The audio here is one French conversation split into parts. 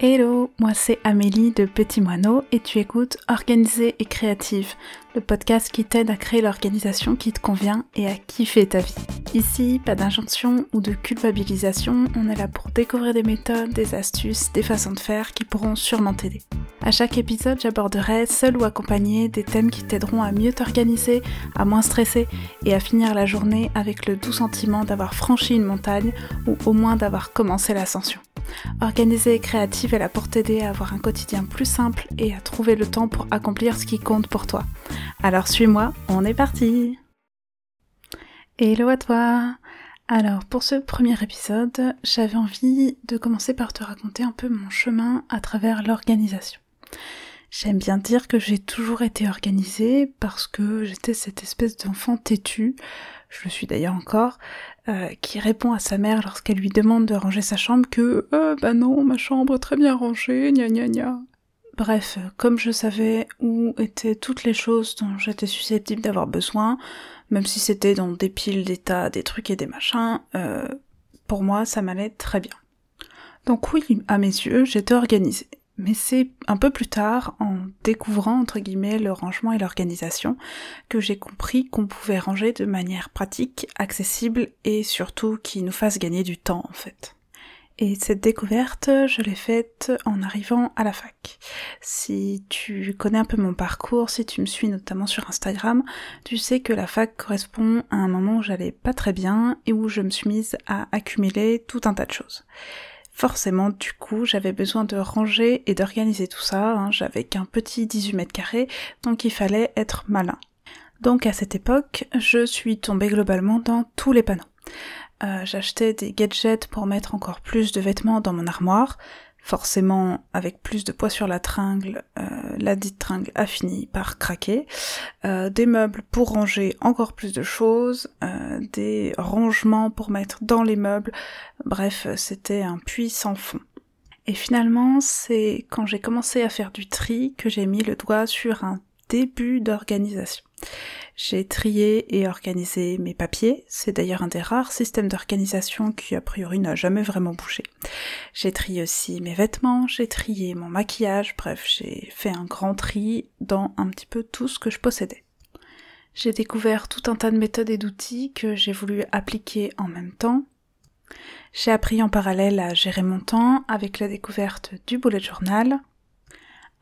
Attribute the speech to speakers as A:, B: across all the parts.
A: Hello, moi c'est Amélie de Petit Moineau et tu écoutes Organisée et Créative, le podcast qui t'aide à créer l'organisation qui te convient et à kiffer ta vie. Ici, pas d'injonction ou de culpabilisation, on est là pour découvrir des méthodes, des astuces, des façons de faire qui pourront sûrement t'aider. À chaque épisode, j'aborderai, seul ou accompagné, des thèmes qui t'aideront à mieux t'organiser, à moins stresser et à finir la journée avec le doux sentiment d'avoir franchi une montagne ou au moins d'avoir commencé l'ascension. Organisée et créative est là pour t'aider à avoir un quotidien plus simple et à trouver le temps pour accomplir ce qui compte pour toi. Alors suis-moi, on est parti Hello à toi Alors pour ce premier épisode, j'avais envie de commencer par te raconter un peu mon chemin à travers l'organisation. J'aime bien dire que j'ai toujours été organisée parce que j'étais cette espèce d'enfant têtu, je le suis d'ailleurs encore, euh, qui répond à sa mère lorsqu'elle lui demande de ranger sa chambre que euh, bah non, ma chambre très bien rangée, gna gna gna. Bref, comme je savais où étaient toutes les choses dont j'étais susceptible d'avoir besoin, même si c'était dans des piles, des des trucs et des machins, euh, pour moi ça m'allait très bien. Donc oui, à mes yeux, j'étais organisée. Mais c'est un peu plus tard, en découvrant entre guillemets le rangement et l'organisation, que j'ai compris qu'on pouvait ranger de manière pratique, accessible et surtout qui nous fasse gagner du temps en fait. Et cette découverte, je l'ai faite en arrivant à la fac. Si tu connais un peu mon parcours, si tu me suis notamment sur Instagram, tu sais que la fac correspond à un moment où j'allais pas très bien et où je me suis mise à accumuler tout un tas de choses. Forcément, du coup, j'avais besoin de ranger et d'organiser tout ça. Hein. J'avais qu'un petit 18 mètres carrés, donc il fallait être malin. Donc à cette époque, je suis tombée globalement dans tous les panneaux. Euh, j'achetais des gadgets pour mettre encore plus de vêtements dans mon armoire, forcément avec plus de poids sur la tringle, euh, la dite tringle a fini par craquer, euh, des meubles pour ranger encore plus de choses, euh, des rangements pour mettre dans les meubles, bref, c'était un puits sans fond. Et finalement, c'est quand j'ai commencé à faire du tri que j'ai mis le doigt sur un début d'organisation. J'ai trié et organisé mes papiers, c'est d'ailleurs un des rares systèmes d'organisation qui a priori n'a jamais vraiment bougé. J'ai trié aussi mes vêtements, j'ai trié mon maquillage, bref, j'ai fait un grand tri dans un petit peu tout ce que je possédais. J'ai découvert tout un tas de méthodes et d'outils que j'ai voulu appliquer en même temps. J'ai appris en parallèle à gérer mon temps avec la découverte du bullet journal,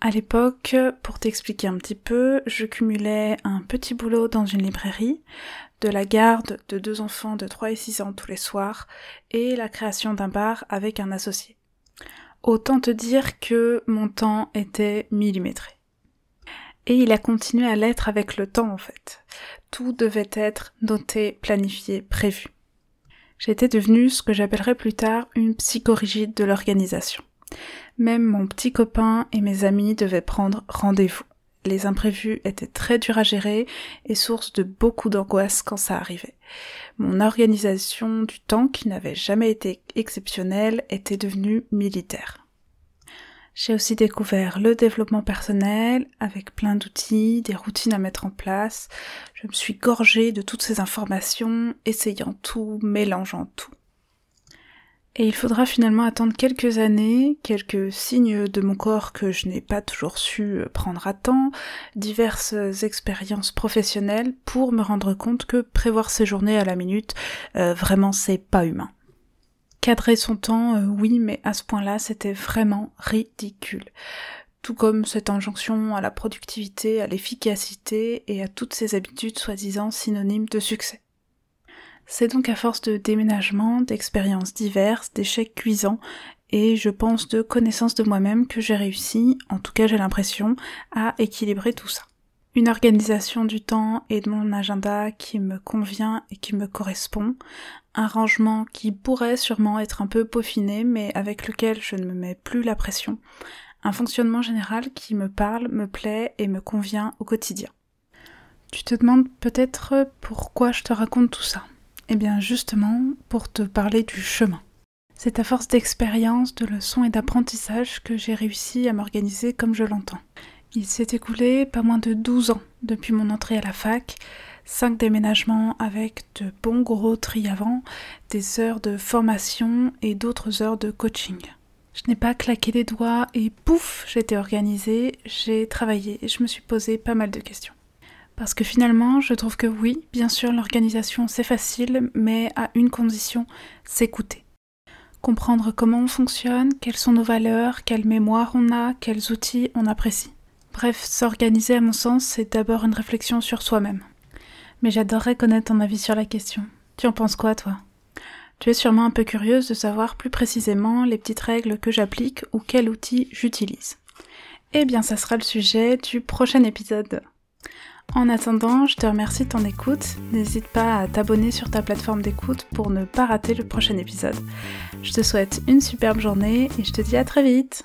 A: à l'époque, pour t'expliquer un petit peu, je cumulais un petit boulot dans une librairie, de la garde de deux enfants de 3 et 6 ans tous les soirs, et la création d'un bar avec un associé. Autant te dire que mon temps était millimétré. Et il a continué à l'être avec le temps en fait. Tout devait être noté, planifié, prévu. J'étais devenue ce que j'appellerais plus tard une psychorigide de l'organisation. Même mon petit copain et mes amis devaient prendre rendez-vous. Les imprévus étaient très durs à gérer et source de beaucoup d'angoisse quand ça arrivait. Mon organisation du temps, qui n'avait jamais été exceptionnelle, était devenue militaire. J'ai aussi découvert le développement personnel avec plein d'outils, des routines à mettre en place. Je me suis gorgée de toutes ces informations, essayant tout, mélangeant tout. Et il faudra finalement attendre quelques années, quelques signes de mon corps que je n'ai pas toujours su prendre à temps, diverses expériences professionnelles pour me rendre compte que prévoir ses journées à la minute, euh, vraiment c'est pas humain. Cadrer son temps, euh, oui, mais à ce point-là, c'était vraiment ridicule. Tout comme cette injonction à la productivité, à l'efficacité et à toutes ces habitudes soi-disant synonymes de succès. C'est donc à force de déménagement, d'expériences diverses, d'échecs cuisants et je pense de connaissances de moi-même que j'ai réussi, en tout cas j'ai l'impression, à équilibrer tout ça. Une organisation du temps et de mon agenda qui me convient et qui me correspond, un rangement qui pourrait sûrement être un peu peaufiné mais avec lequel je ne me mets plus la pression, un fonctionnement général qui me parle, me plaît et me convient au quotidien. Tu te demandes peut-être pourquoi je te raconte tout ça? Eh bien justement, pour te parler du chemin. C'est à force d'expérience, de leçons et d'apprentissage que j'ai réussi à m'organiser comme je l'entends. Il s'est écoulé pas moins de 12 ans depuis mon entrée à la fac, 5 déménagements avec de bons gros tri avant, des heures de formation et d'autres heures de coaching. Je n'ai pas claqué les doigts et pouf, j'étais organisée, j'ai travaillé et je me suis posé pas mal de questions. Parce que finalement, je trouve que oui, bien sûr, l'organisation c'est facile, mais à une condition, s'écouter. Comprendre comment on fonctionne, quelles sont nos valeurs, quelle mémoire on a, quels outils on apprécie. Bref, s'organiser à mon sens, c'est d'abord une réflexion sur soi-même. Mais j'adorerais connaître ton avis sur la question. Tu en penses quoi, toi? Tu es sûrement un peu curieuse de savoir plus précisément les petites règles que j'applique ou quel outil j'utilise. Eh bien, ça sera le sujet du prochain épisode. En attendant, je te remercie de ton écoute. N'hésite pas à t'abonner sur ta plateforme d'écoute pour ne pas rater le prochain épisode. Je te souhaite une superbe journée et je te dis à très vite